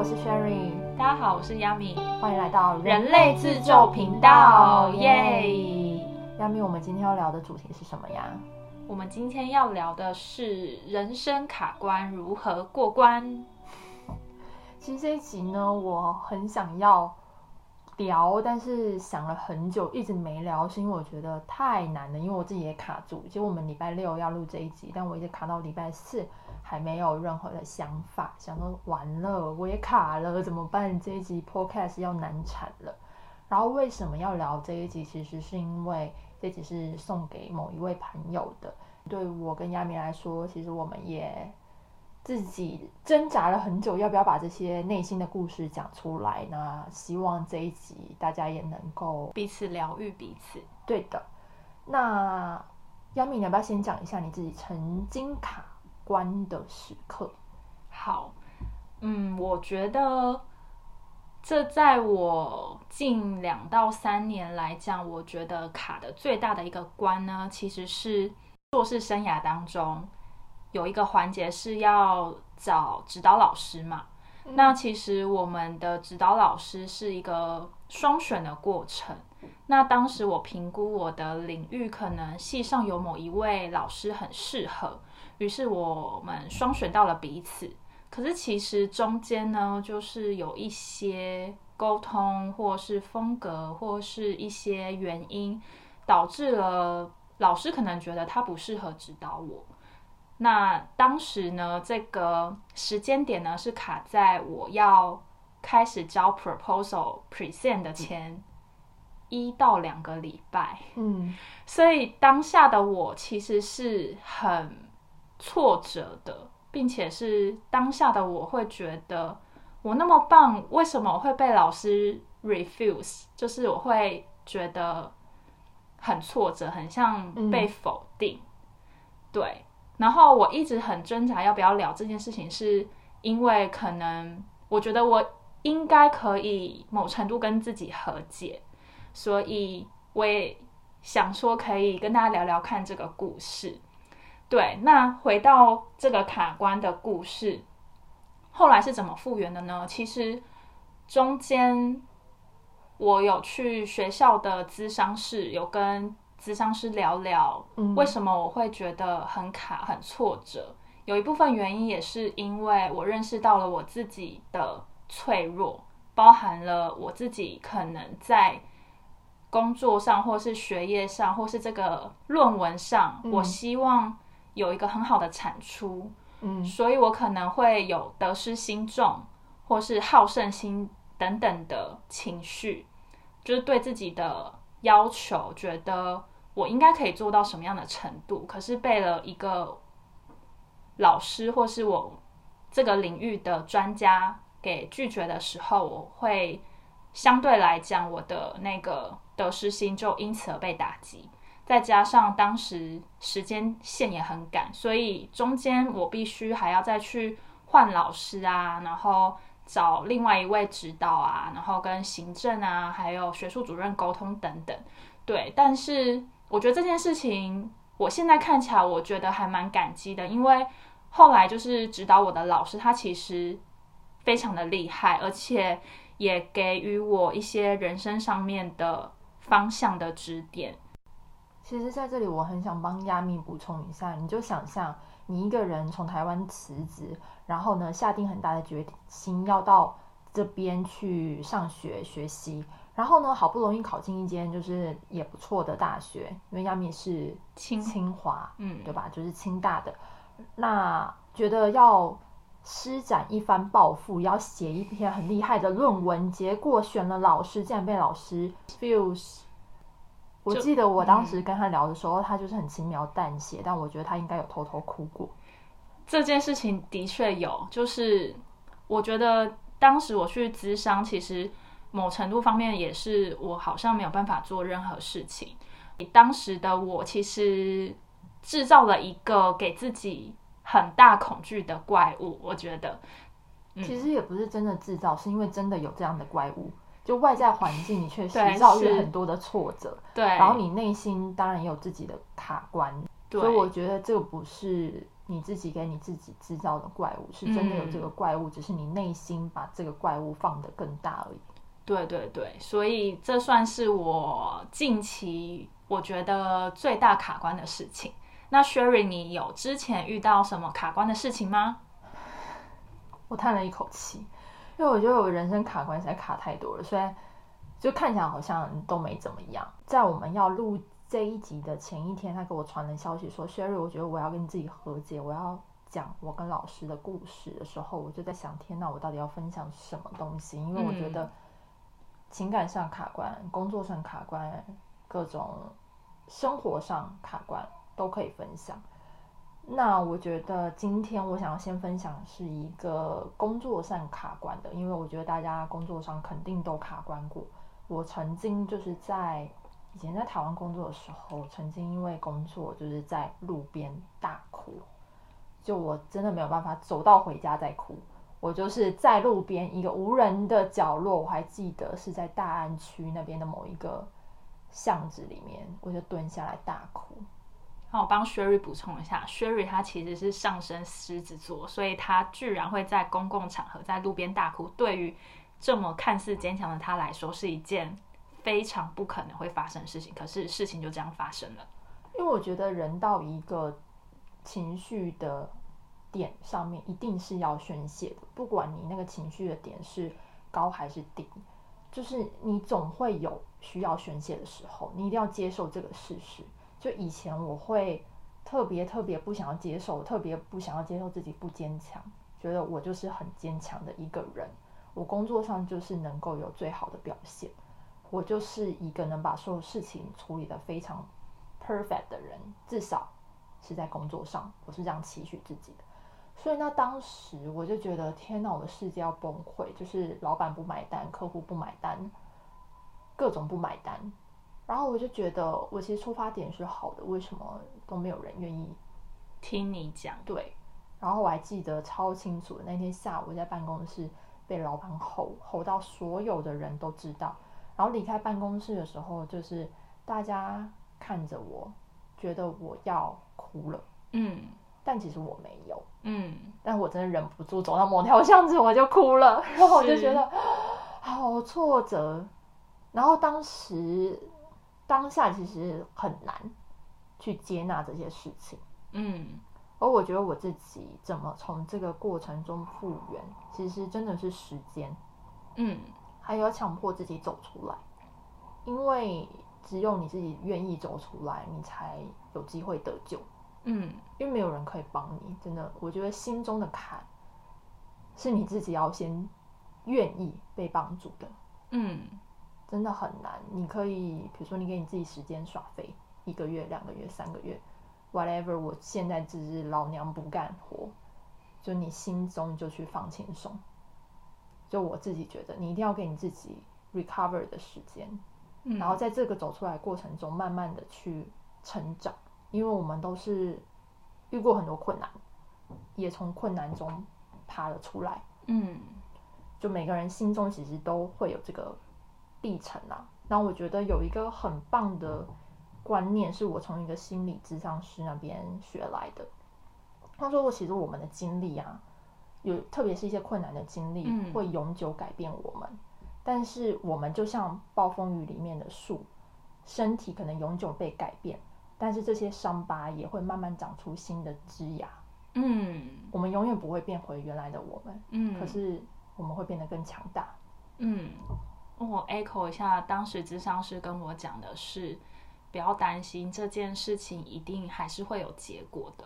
我是 Sherry，大家好，我是 Yami，欢迎来到人类自救频道，耶！Yami，我们今天要聊的主题是什么呀？我们今天要聊的是人生卡关如何过关。其实这一集呢，我很想要聊，但是想了很久，一直没聊，是因为我觉得太难了，因为我自己也卡住。其实我们礼拜六要录这一集，但我一直卡到礼拜四。还没有任何的想法，想说完了，我也卡了，怎么办？这一集 podcast 要难产了。然后为什么要聊这一集？其实是因为这集是送给某一位朋友的。对我跟亚米来说，其实我们也自己挣扎了很久，要不要把这些内心的故事讲出来呢？希望这一集大家也能够彼此疗愈彼此。对的。那亚米，你要不要先讲一下你自己曾经卡？关的时刻，好，嗯，我觉得这在我近两到三年来讲，我觉得卡的最大的一个关呢，其实是硕士生涯当中有一个环节是要找指导老师嘛。那其实我们的指导老师是一个双选的过程。那当时我评估我的领域，可能系上有某一位老师很适合。于是我们双选到了彼此，可是其实中间呢，就是有一些沟通，或是风格，或是一些原因，导致了老师可能觉得他不适合指导我。那当时呢，这个时间点呢，是卡在我要开始交 proposal present 的前一到两个礼拜。嗯，所以当下的我其实是很。挫折的，并且是当下的我会觉得我那么棒，为什么会被老师 refuse？就是我会觉得很挫折，很像被否定。对，然后我一直很挣扎要不要聊这件事情，是因为可能我觉得我应该可以某程度跟自己和解，所以我也想说可以跟大家聊聊看这个故事。对，那回到这个卡关的故事，后来是怎么复原的呢？其实中间我有去学校的咨商室，有跟咨商师聊聊，为什么我会觉得很卡、很挫折。有一部分原因也是因为我认识到了我自己的脆弱，包含了我自己可能在工作上，或是学业上，或是这个论文上，我希望。有一个很好的产出，嗯，所以我可能会有得失心重，或是好胜心等等的情绪，就是对自己的要求，觉得我应该可以做到什么样的程度，可是被了一个老师或是我这个领域的专家给拒绝的时候，我会相对来讲，我的那个得失心就因此而被打击。再加上当时时间线也很赶，所以中间我必须还要再去换老师啊，然后找另外一位指导啊，然后跟行政啊，还有学术主任沟通等等。对，但是我觉得这件事情，我现在看起来我觉得还蛮感激的，因为后来就是指导我的老师，他其实非常的厉害，而且也给予我一些人生上面的方向的指点。其实，在这里我很想帮亚米补充一下，你就想象你一个人从台湾辞职，然后呢下定很大的决心要到这边去上学学习，然后呢好不容易考进一间就是也不错的大学，因为亚米是清清华，嗯，对吧？就是清大的，那觉得要施展一番抱负，要写一篇很厉害的论文，结果选了老师，竟然被老师 feels。我记得我当时跟他聊的时候，他就是很轻描淡写，但我觉得他应该有偷偷哭过。这件事情的确有，就是我觉得当时我去咨商，其实某程度方面也是我好像没有办法做任何事情。当时的我其实制造了一个给自己很大恐惧的怪物，我觉得其实也不是真的制造，是因为真的有这样的怪物。就外在环境，你确实遭遇很多的挫折，对，然后你内心当然也有自己的卡关，所以我觉得这个不是你自己给你自己制造的怪物，是真的有这个怪物，只是你内心把这个怪物放得更大而已。对对对，所以这算是我近期我觉得最大卡关的事情。那 Sherry，你有之前遇到什么卡关的事情吗？我叹了一口气，因为我觉得我人生卡关实在卡太多了，虽然就看起来好像都没怎么样。在我们要录这一集的前一天，他给我传了消息说：“Sherry，我觉得我要跟自己和解，我要讲我跟老师的故事的时候，我就在想，天哪，我到底要分享什么东西？因为我觉得情感上卡关，工作上卡关，各种生活上卡关都可以分享。”那我觉得今天我想要先分享是一个工作上卡关的，因为我觉得大家工作上肯定都卡关过。我曾经就是在以前在台湾工作的时候，曾经因为工作就是在路边大哭，就我真的没有办法走到回家再哭，我就是在路边一个无人的角落，我还记得是在大安区那边的某一个巷子里面，我就蹲下来大哭。那我帮 Sherry 补充一下，Sherry 他其实是上升狮子座，所以他居然会在公共场合在路边大哭，对于这么看似坚强的他来说，是一件非常不可能会发生的事情。可是事情就这样发生了，因为我觉得人到一个情绪的点上面，一定是要宣泄的，不管你那个情绪的点是高还是低，就是你总会有需要宣泄的时候，你一定要接受这个事实。就以前我会特别特别不想要接受，特别不想要接受自己不坚强，觉得我就是很坚强的一个人。我工作上就是能够有最好的表现，我就是一个能把所有事情处理的非常 perfect 的人，至少是在工作上，我是这样期许自己的。所以那当时我就觉得，天哪，我的世界要崩溃，就是老板不买单，客户不买单，各种不买单。然后我就觉得，我其实出发点是好的，为什么都没有人愿意听你讲？对。然后我还记得超清楚，那天下午在办公室被老板吼吼到所有的人都知道。然后离开办公室的时候，就是大家看着我，觉得我要哭了。嗯。但其实我没有。嗯。但我真的忍不住走到某条巷子，我就哭了。然后我就觉得好挫折。然后当时。当下其实很难去接纳这些事情，嗯，而我觉得我自己怎么从这个过程中复原，其实真的是时间，嗯，还有强迫自己走出来，因为只有你自己愿意走出来，你才有机会得救，嗯，因为没有人可以帮你，真的，我觉得心中的坎是你自己要先愿意被帮助的，嗯。真的很难。你可以，比如说，你给你自己时间耍废，一个月、两个月、三个月，whatever。我现在只是老娘不干活，就你心中就去放轻松。就我自己觉得，你一定要给你自己 recover 的时间，然后在这个走出来过程中，慢慢的去成长。因为我们都是遇过很多困难，也从困难中爬了出来。嗯，就每个人心中其实都会有这个。历程啊，然后我觉得有一个很棒的观念，是我从一个心理咨商师那边学来的。他说过，其实我们的经历啊，有特别是一些困难的经历，会永久改变我们。但是我们就像暴风雨里面的树，身体可能永久被改变，但是这些伤疤也会慢慢长出新的枝芽。嗯，我们永远不会变回原来的我们。嗯，可是我们会变得更强大。嗯。我 echo 一下，当时智商师跟我讲的是，不要担心这件事情，一定还是会有结果的。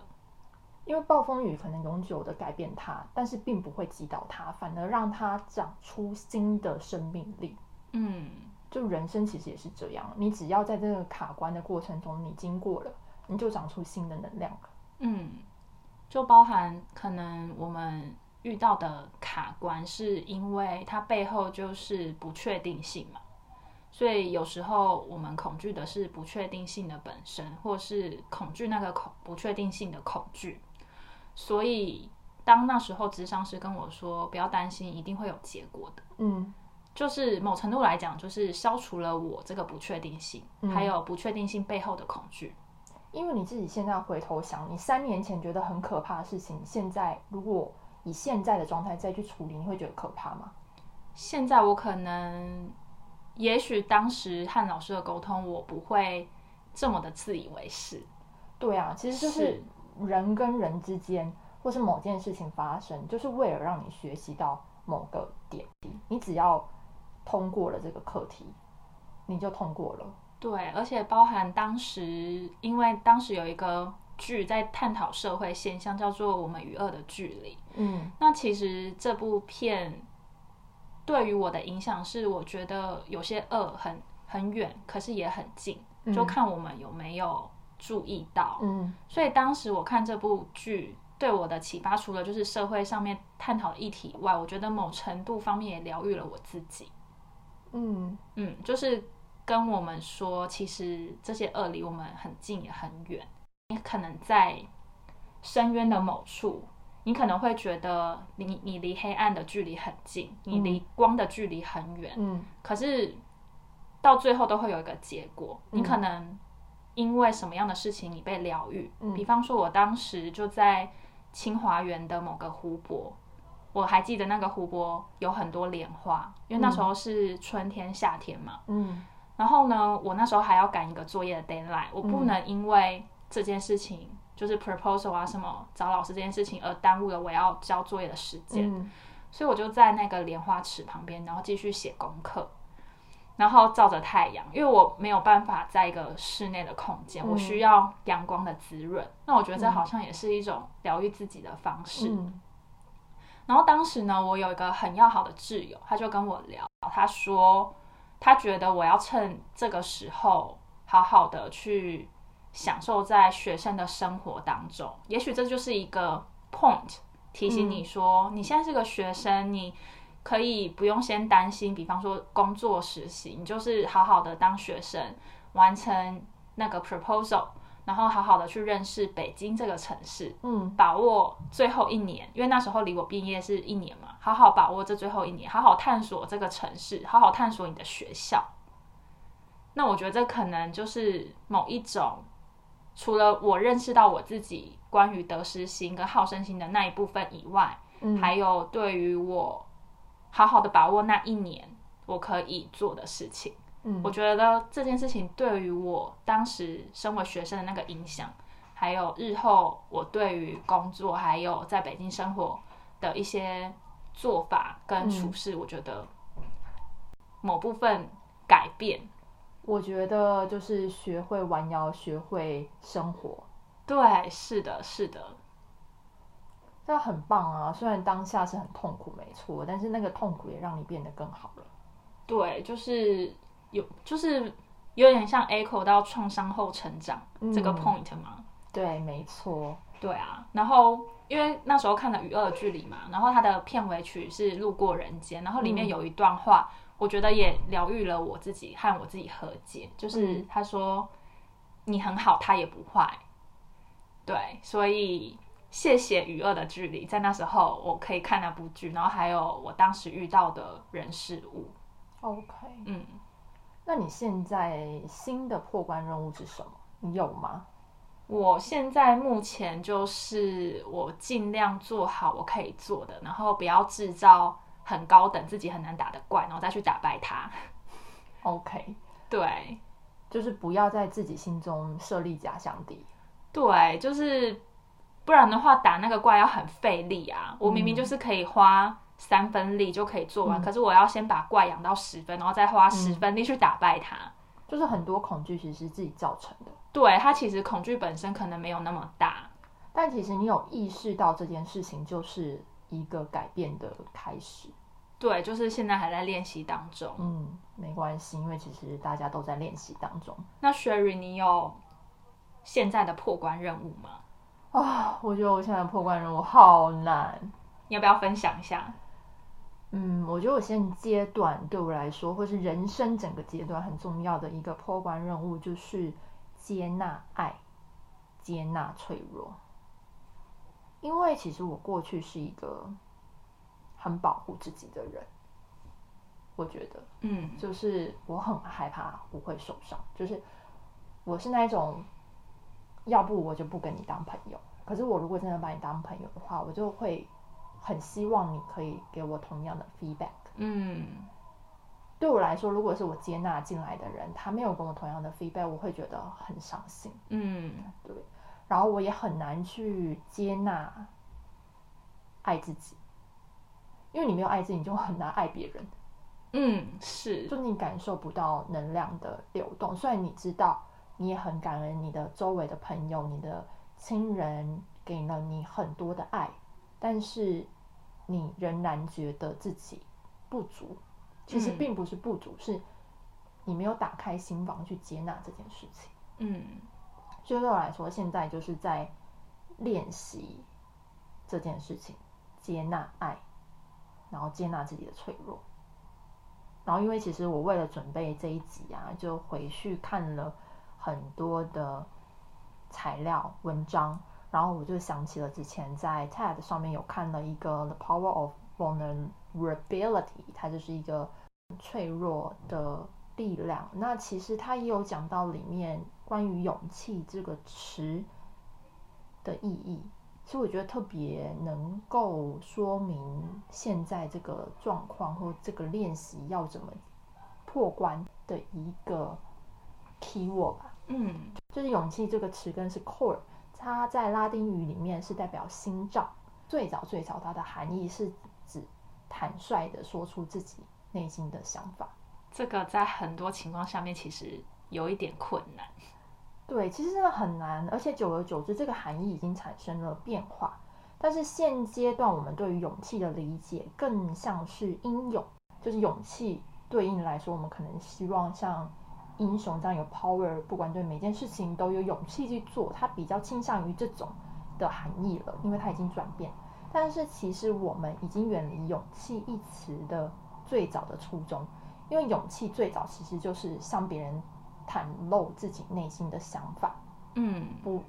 因为暴风雨可能永久的改变它，但是并不会击倒它，反而让它长出新的生命力。嗯，就人生其实也是这样，你只要在这个卡关的过程中，你经过了，你就长出新的能量。嗯，就包含可能我们。遇到的卡关是因为它背后就是不确定性嘛，所以有时候我们恐惧的是不确定性的本身，或是恐惧那个恐不确定性的恐惧。所以当那时候智商师跟我说不要担心，一定会有结果的，嗯，就是某程度来讲，就是消除了我这个不确定性，还有不确定性背后的恐惧。因为你自己现在回头想，你三年前觉得很可怕的事情，现在如果以现在的状态再去处理，你会觉得可怕吗？现在我可能，也许当时和老师的沟通，我不会这么的自以为是。对啊，其实就是人跟人之间，或是某件事情发生，就是为了让你学习到某个点，你只要通过了这个课题，你就通过了。对，而且包含当时，因为当时有一个剧在探讨社会现象，叫做《我们与恶的距离》。嗯，那其实这部片对于我的影响是，我觉得有些恶很很远，可是也很近，就看我们有没有注意到。嗯，所以当时我看这部剧对我的启发，除了就是社会上面探讨的议题以外，我觉得某程度方面也疗愈了我自己。嗯嗯，就是跟我们说，其实这些恶离我们很近也很远。你可能在深渊的某处，你可能会觉得你你离黑暗的距离很近，你离光的距离很远。嗯，可是到最后都会有一个结果，你可能因为什么样的事情你被疗愈。比方说，我当时就在清华园的某个湖泊。我还记得那个湖泊有很多莲花，因为那时候是春天、夏天嘛。嗯。然后呢，我那时候还要赶一个作业的 deadline，我不能因为这件事情，就是 proposal 啊什么找老师这件事情而耽误了我要交作业的时间。嗯。所以我就在那个莲花池旁边，然后继续写功课，然后照着太阳，因为我没有办法在一个室内的空间，我需要阳光的滋润。那我觉得这好像也是一种疗愈自己的方式。嗯。然后当时呢，我有一个很要好的挚友，他就跟我聊，他说他觉得我要趁这个时候好好的去享受在学生的生活当中。也许这就是一个 point，提醒你说，你现在是个学生，你可以不用先担心，比方说工作实习，你就是好好的当学生，完成那个 proposal。然后好好的去认识北京这个城市，嗯，把握最后一年，因为那时候离我毕业是一年嘛，好好把握这最后一年，好好探索这个城市，好好探索你的学校。那我觉得这可能就是某一种，除了我认识到我自己关于得失心跟好胜心的那一部分以外，嗯，还有对于我好好的把握那一年我可以做的事情。我觉得这件事情对于我当时身为学生的那个影响，还有日后我对于工作还有在北京生活的一些做法跟处事，我觉得某部分改变。我觉得就是学会玩摇，学会生活。对，是的，是的，这很棒啊！虽然当下是很痛苦，没错，但是那个痛苦也让你变得更好了。对，就是。有就是有点像 echo 到创伤后成长这个 point 吗？对，没错。对啊，然后因为那时候看了《与恶的距离》嘛，然后它的片尾曲是《路过人间》，然后里面有一段话，我觉得也疗愈了我自己和我自己和解。就是他说：“你很好，他也不坏。”对，所以谢谢《与恶的距离》，在那时候我可以看那部剧，然后还有我当时遇到的人事物。OK，嗯。那你现在新的破关任务是什么？你有吗？我现在目前就是我尽量做好我可以做的，然后不要制造很高等、自己很难打的怪，然后再去打败他。OK，对，就是不要在自己心中设立假想敌。对，就是不然的话，打那个怪要很费力啊。我明明就是可以花。三分力就可以做完，可是我要先把怪养到十分，然后再花十分力去打败它。就是很多恐惧其实是自己造成的。对，它其实恐惧本身可能没有那么大，但其实你有意识到这件事情就是一个改变的开始。对，就是现在还在练习当中。嗯，没关系，因为其实大家都在练习当中。那 Sherry，你有现在的破关任务吗？啊，我觉得我现在破关任务好难，你要不要分享一下？嗯，我觉得我现阶段对我来说，或是人生整个阶段很重要的一个破关任务，就是接纳爱，接纳脆弱。因为其实我过去是一个很保护自己的人，我觉得，嗯，就是我很害怕我会受伤，就是我是那种要不我就不跟你当朋友。可是我如果真的把你当朋友的话，我就会很希望你可以给我同样的 feedback。嗯对我来说，如果是我接纳进来的人，他没有跟我同样的 feedback，我会觉得很伤心。嗯对，然后我也很难去接纳爱自己，因为你没有爱自己，你就很难爱别人。嗯，是，就你感受不到能量的流动，虽然你知道，你也很感恩你的周围的朋友、你的亲人给了你很多的爱，但是你仍然觉得自己不足。其实嗯并不是不足，是你没有打开心房去接纳这件事情。嗯所以对我来说，现在就是在练习这件事情，接纳爱，然后接纳自己的脆弱。然后，因为其实我为了准备这一集啊，就回去看了很多的材料文章，然后我就想起了之前在 TED 上面有看了一个《The Power of Vulnerability》，它就是一个脆弱的力量。那其实它也有讲到里面关于勇气这个词的意义，其实我觉得特别能够说明现在这个状况或这个练习要怎么破关的一个 key word 吧。嗯就是勇气这个词根是 core，它在拉丁语里面是代表心脏。最早最早它的含义是指坦率的说出自己内心的想法。这个在很多情况下面其实有一点困难。对，其实真的很难，而且久而久之，这个含义已经产生了变化。但是现阶段我们对于勇气的理解更像是英勇，就是勇气对应来说，我们可能希望像英雄这样有 power，不管对每件事情都有勇气去做，它比较倾向于这种的含义了，因为它已经转变。但是其实我们已经远离勇气一词的最早的初衷，因为勇气最早其实就是向别人袒露自己内心的想法，嗯不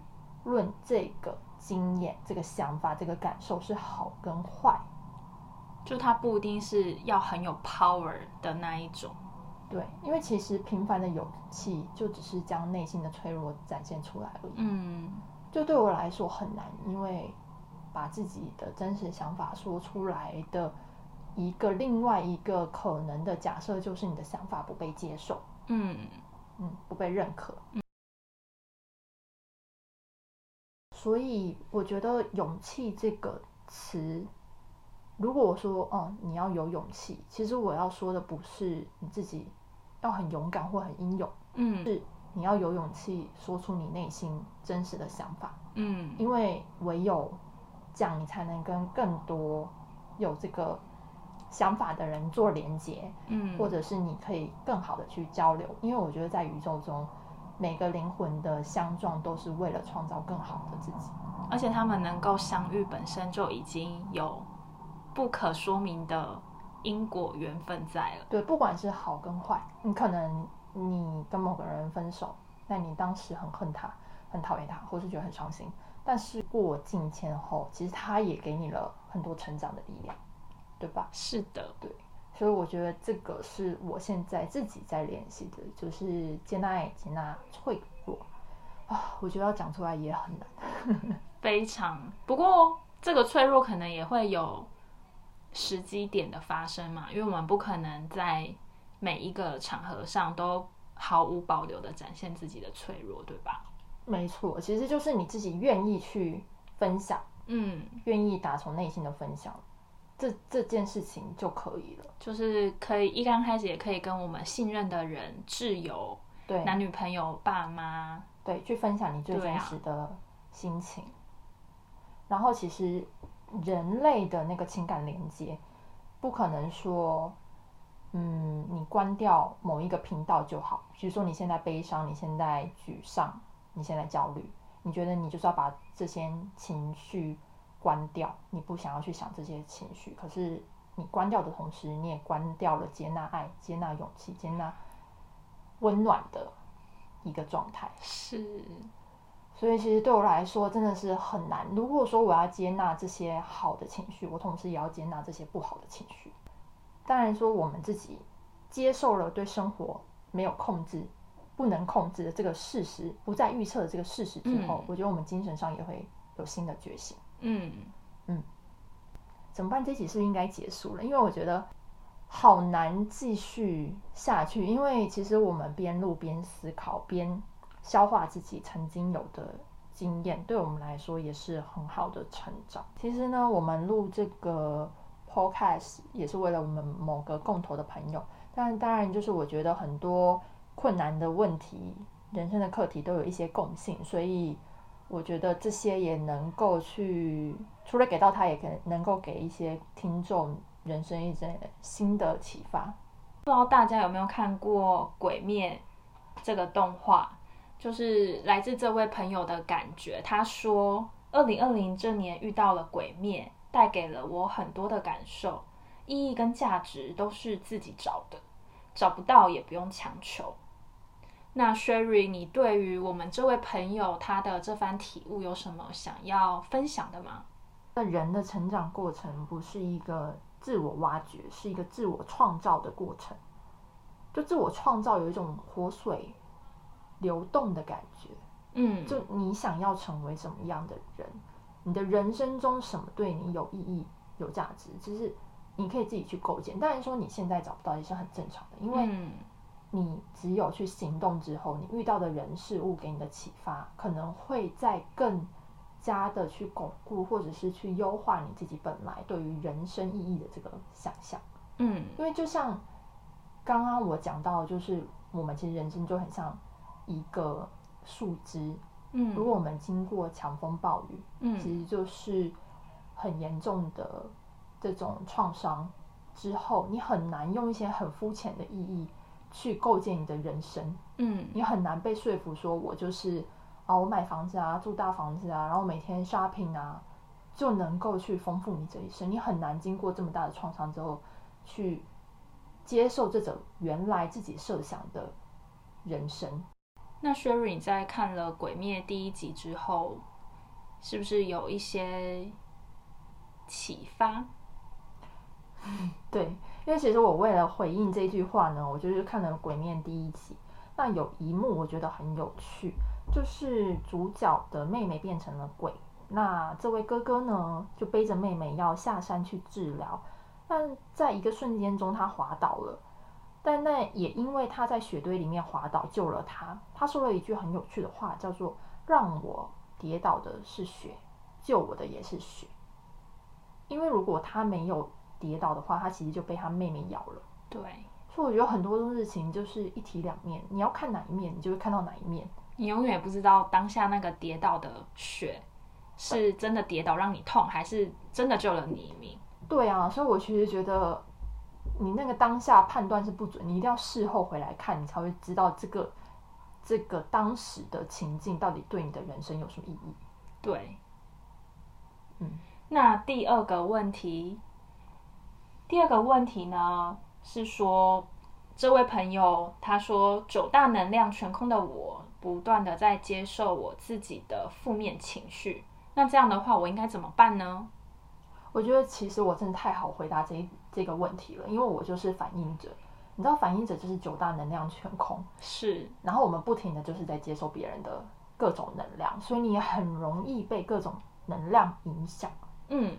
论这个经验、这个想法、这个感受是好跟坏。就它不一定是要很有 power 的那一种。对，因为其实平凡的勇气就只是将内心的脆弱展现出来而已。嗯就对我来说很难，因为把自己的真实想法说出来的一个另外一个可能的假设，就是你的想法不被接受，嗯嗯，不被认可。所以我觉得“勇气”这个词，如果我说哦，你要有勇气，其实我要说的不是你自己要很勇敢或很英勇，嗯是你要有勇气说出你内心真实的想法。嗯因为唯有这样，你才能跟更多有这个想法的人做连接，嗯，或者是你可以更好的去交流。因为我觉得在宇宙中，每个灵魂的相撞都是为了创造更好的自己。而且他们能够相遇，本身就已经有不可说明的因果缘分在了。对，不管是好跟坏，你可能你跟某个人分手，那你当时很恨他，很讨厌他，或是觉得很伤心。但是过境迁后，其实他也给你了很多成长的力量，对吧？是的，对所以我觉得这个是我现在自己在练习的，就是接纳爱、接纳脆弱啊。我觉得要讲出来也很难。非常。不过这个脆弱可能也会有时机点的发生嘛，因为我们不可能在每一个场合上都毫无保留的展现自己的脆弱，对吧？没错，其实就是你自己愿意去分享，嗯，愿意打从内心的分享，这这件事情就可以了。就是可以一刚开始也可以跟我们信任的人、挚友、对，男女朋友、爸妈，对，去分享你最真实的心情。然后，其实人类的那个情感连接，不可能说，嗯，你关掉某一个频道就好。比如说，你现在悲伤，你现在沮丧，你现在焦虑，你觉得你就是要把这些情绪关掉，你不想要去想这些情绪。可是你关掉的同时，你也关掉了接纳爱、接纳勇气、接纳温暖的一个状态。是，所以其实对我来说真的是很难。如果说我要接纳这些好的情绪，我同时也要接纳这些不好的情绪。当然说我们自己接受了对生活没有控制不能控制的这个事实，不再预测的这个事实之后，我觉得我们精神上也会有新的觉醒。嗯嗯，怎么办？这集是不是应该结束了？因为我觉得好难继续下去，因为其实我们边录边思考，边消化自己曾经有的经验，对我们来说也是很好的成长。其实呢，我们录这个 podcast 也是为了我们某个共同的朋友，但当然就是我觉得很多。困难的问题，人生的课题都有一些共性，所以我觉得这些也能够去，除了给到他，也可能够给一些听众人生一些新的启发。不知道大家有没有看过《鬼灭》这个动画？就是来自这位朋友的感觉。他说，二零二零这年遇到了鬼灭，带给了我很多的感受，意义跟价值都是自己找的，找不到也不用强求。那 Sherry，你对于我们这位朋友他的这番体悟有什么想要分享的吗？那人的成长过程不是一个自我挖掘，是一个自我创造的过程。就自我创造有一种活水流动的感觉。嗯，就你想要成为什么样的人，你的人生中什么对你有意义、有价值，其实你可以自己去构建。当然说你现在找不到也是很正常的，因为。你只有去行动之后，你遇到的人事物给你的启发，可能会在更加的去巩固，或者是去优化你自己本来对于人生意义的这个想象。嗯，因为就像刚刚我讲到，就是我们其实人生就很像一个树枝。嗯，如果我们经过强风暴雨，嗯，其实就是很严重的这种创伤之后，你很难用一些很肤浅的意义。去构建你的人生，嗯，你很难被说服说，我就是啊，我买房子啊，住大房子啊，然后每天 shopping 啊，就能够去丰富你这一生。你很难经过这么大的创伤之后，去接受这种原来自己设想的人生。那 Sherry 在看了《鬼灭》第一集之后，是不是有一些启发？对。因为其实我为了回应这句话呢，我就是看了《鬼面》第一集。那有一幕我觉得很有趣，就是主角的妹妹变成了鬼，那这位哥哥呢就背着妹妹要下山去治疗，但在一个瞬间中他滑倒了，但那也因为他在雪堆里面滑倒救了他。他说了一句很有趣的话，叫做“让我跌倒的是雪，救我的也是雪”。因为如果他没有。跌倒的话，他其实就被他妹妹咬了。对，所以我觉得很多事情就是一体两面，你要看哪一面，你就会看到哪一面。你永远不知道当下那个跌倒的血是真的跌倒让你痛，还是真的救了你一命。对啊，所以我其实觉得你那个当下判断是不准，你一定要事后回来看，你才会知道这个这个当时的情境到底对你的人生有什么意义。对，嗯，那第二个问题。第二个问题呢，是说这位朋友他说九大能量全空的我，不断的在接受我自己的负面情绪。那这样的话，我应该怎么办呢？我觉得其实我真的太好回答这这个问题了，因为我就是反应者。你知道，反应者就是九大能量全空，是。然后我们不停的就是在接受别人的各种能量，所以你也很容易被各种能量影响。嗯。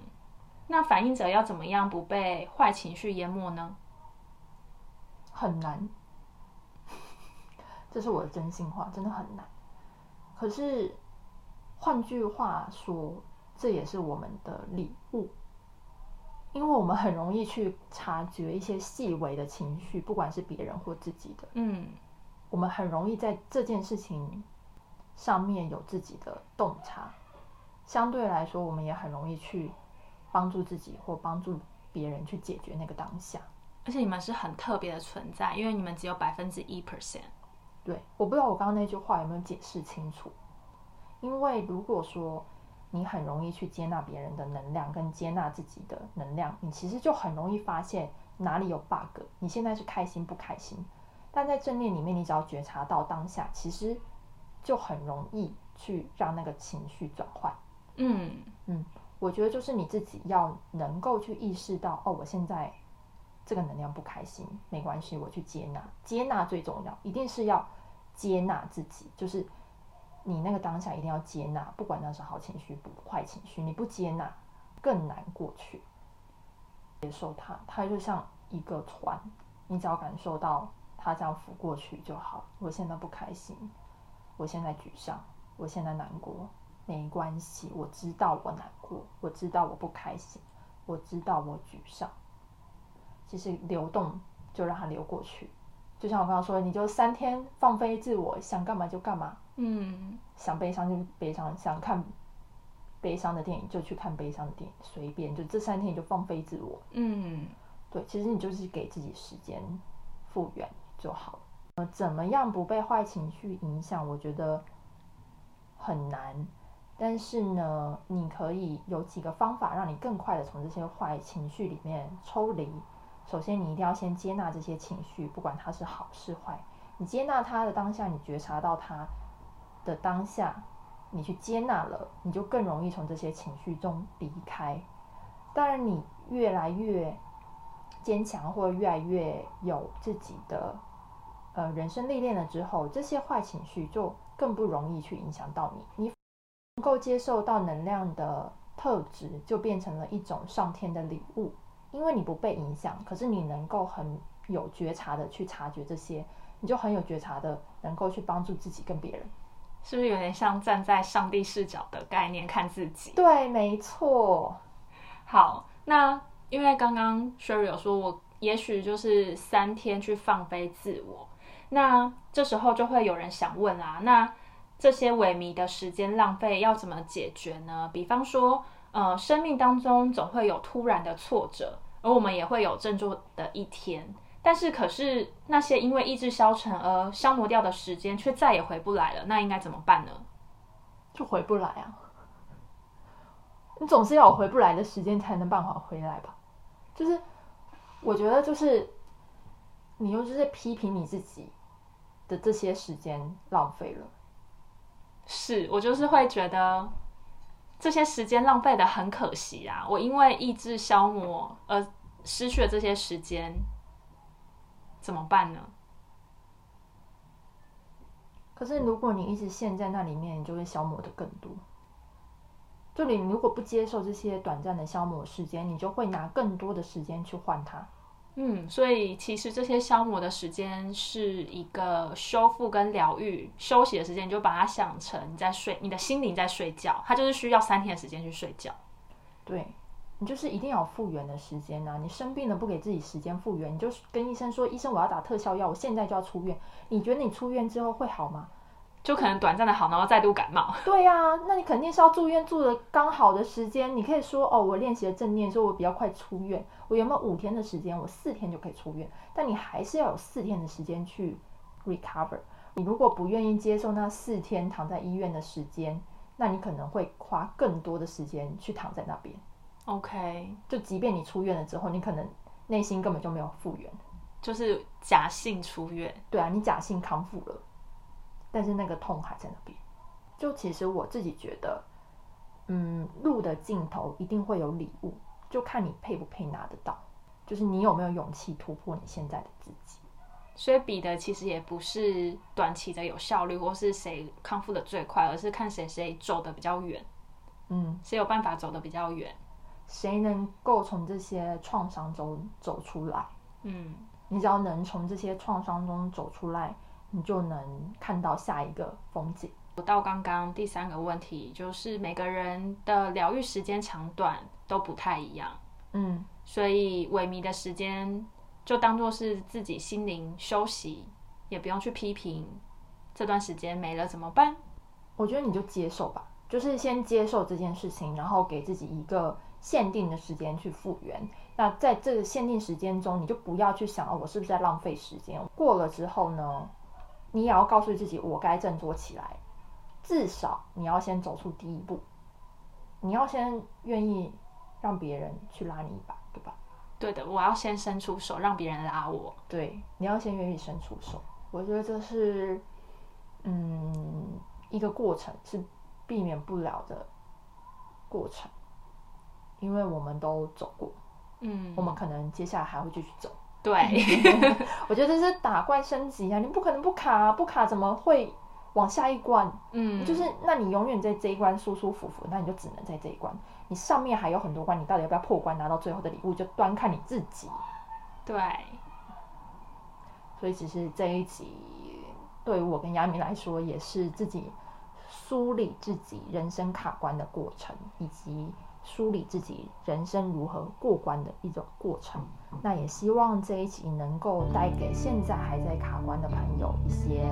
那反应者要怎么样不被坏情绪淹没呢？很难，这是我的真心话，真的很难。可是换句话说，这也是我们的礼物，因为我们很容易去察觉一些细微的情绪，不管是别人或自己的。嗯，我们很容易在这件事情上面有自己的洞察，相对来说，我们也很容易去。帮助自己或帮助别人去解决那个当下，而且你们是很特别的存在，因为你们只有百分之一 percent。对，我不知道我刚刚那句话有没有解释清楚。因为如果说你很容易去接纳别人的能量，跟接纳自己的能量，你其实就很容易发现哪里有 bug。你现在是开心不开心？但在正念里面，你只要觉察到当下，其实就很容易去让那个情绪转换。嗯嗯。我觉得就是你自己要能够去意识到，哦，我现在这个能量不开心，没关系，我去接纳，接纳最重要，一定是要接纳自己，就是你那个当下一定要接纳，不管那是好情绪不坏情绪，你不接纳更难过去。接受它，它就像一个船，你只要感受到它这样浮过去就好。我现在不开心，我现在沮丧，我现在难过，没关系，我知道我难过，我知道我不开心，我知道我沮丧。其实流动就让它流过去，就像我刚刚说，你就三天放飞自我，想干嘛就干嘛，嗯，想悲伤就悲伤，想看悲伤的电影就去看悲伤的电影，随便，就这三天你就放飞自我。嗯，对，其实你就是给自己时间复原就好了。呃，怎么样不被坏情绪影响？我觉得很难，但是呢，你可以有几个方法让你更快的从这些坏情绪里面抽离。首先，你一定要先接纳这些情绪，不管它是好是坏。你接纳它的当下，你觉察到它的当下，你去接纳了，你就更容易从这些情绪中离开。当然，你越来越坚强，或者越来越有自己的呃人生历练了之后，这些坏情绪就更不容易去影响到你。你能够接受到能量的特质，就变成了一种上天的礼物。因为你不被影响，可是你能够很有觉察的去察觉这些，你就很有觉察的能够去帮助自己跟别人，是不是有点像站在上帝视角的概念看自己？对，没错。好，那因为刚刚 Sherry 有说，我也许就是三天去放飞自我，那这时候就会有人想问啊，那这些萎靡的时间浪费要怎么解决呢？比方说，呃，生命当中总会有突然的挫折。而我们也会有振作的一天，但是可是那些因为意志消沉而消磨掉的时间，却再也回不来了。那应该怎么办呢？就回不来啊！你总是要有回不来的时间，才能办法回来吧？就是我觉得，就是你又就是批评你自己的这些时间浪费了。是我就是会觉得。这些时间浪费的很可惜啊！我因为意志消磨而失去了这些时间，怎么办呢？可是如果你一直陷在那里面，你就会消磨的更多。就你如果不接受这些短暂的消磨时间，你就会拿更多的时间去换它。嗯，所以其实这些消磨的时间是一个修复跟疗愈、休息的时间，你就把它想成你在睡，你的心灵在睡觉，它就是需要三天的时间去睡觉。对，你就是一定要复原的时间呐！你生病了不给自己时间复原，你就跟医生说：“医生，我要打特效药，我现在就要出院。”你觉得你出院之后会好吗？就可能短暂的好，然后再度感冒。对呀，那你肯定是要住院住的刚好的时间。你可以说哦，我练习了正念，说我比较快出院。我有没有五天的时间？我四天就可以出院。但你还是要有四天的时间去 recover。你如果不愿意接受那四天躺在医院的时间，那你可能会花更多的时间去躺在那边。OK，就即便你出院了之后，你可能内心根本就没有复原，就是假性出院。对啊，你假性康复了。但是那个痛还在那边，就其实我自己觉得，嗯，路的尽头一定会有礼物，就看你配不配拿得到，就是你有没有勇气突破你现在的自己。所以比的其实也不是短期的有效率，或是谁康复的最快，而是看谁谁走的比较远，嗯，谁有办法走的比较远，谁能够从这些创伤中走出来。嗯，你只要能从这些创伤中走出来。你就能看到下一个风景。到刚刚第三个问题，就是每个人的疗愈时间长短都不太一样，嗯，所以萎靡的时间就当做是自己心灵休息，也不用去批评这段时间没了怎么办？我觉得你就接受吧，就是先接受这件事情，然后给自己一个限定的时间去复原。那在这个限定时间中，你就不要去想哦，我是不是在浪费时间？过了之后呢？你也要告诉自己，我该振作起来。至少你要先走出第一步，你要先愿意让别人去拉你一把，对吧？对的，我要先伸出手，让别人拉我。对，你要先愿意伸出手。我觉得这是，嗯，一个过程，是避免不了的过程，因为我们都走过，嗯，我们可能接下来还会继续走。对，我觉得这是打怪升级啊，你不可能不卡啊，不卡怎么会往下一关？嗯，就是那你永远在这一关舒舒服服，那你就只能在这一关。你上面还有很多关，你到底要不要破关拿到最后的礼物，就端看你自己。对，所以其实这一集对于我跟亚米来说，也是自己梳理自己人生卡关的过程，以及梳理自己人生如何过关的一种过程。那也希望这一集能够带给现在还在卡关的朋友一些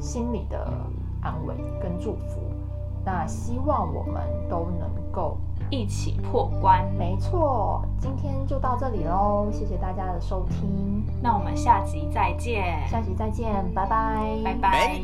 心理的安慰跟祝福。那希望我们都能够一起破关。没错，今天就到这里喽，谢谢大家的收听，那我们下集再见，下集再见，拜拜，拜拜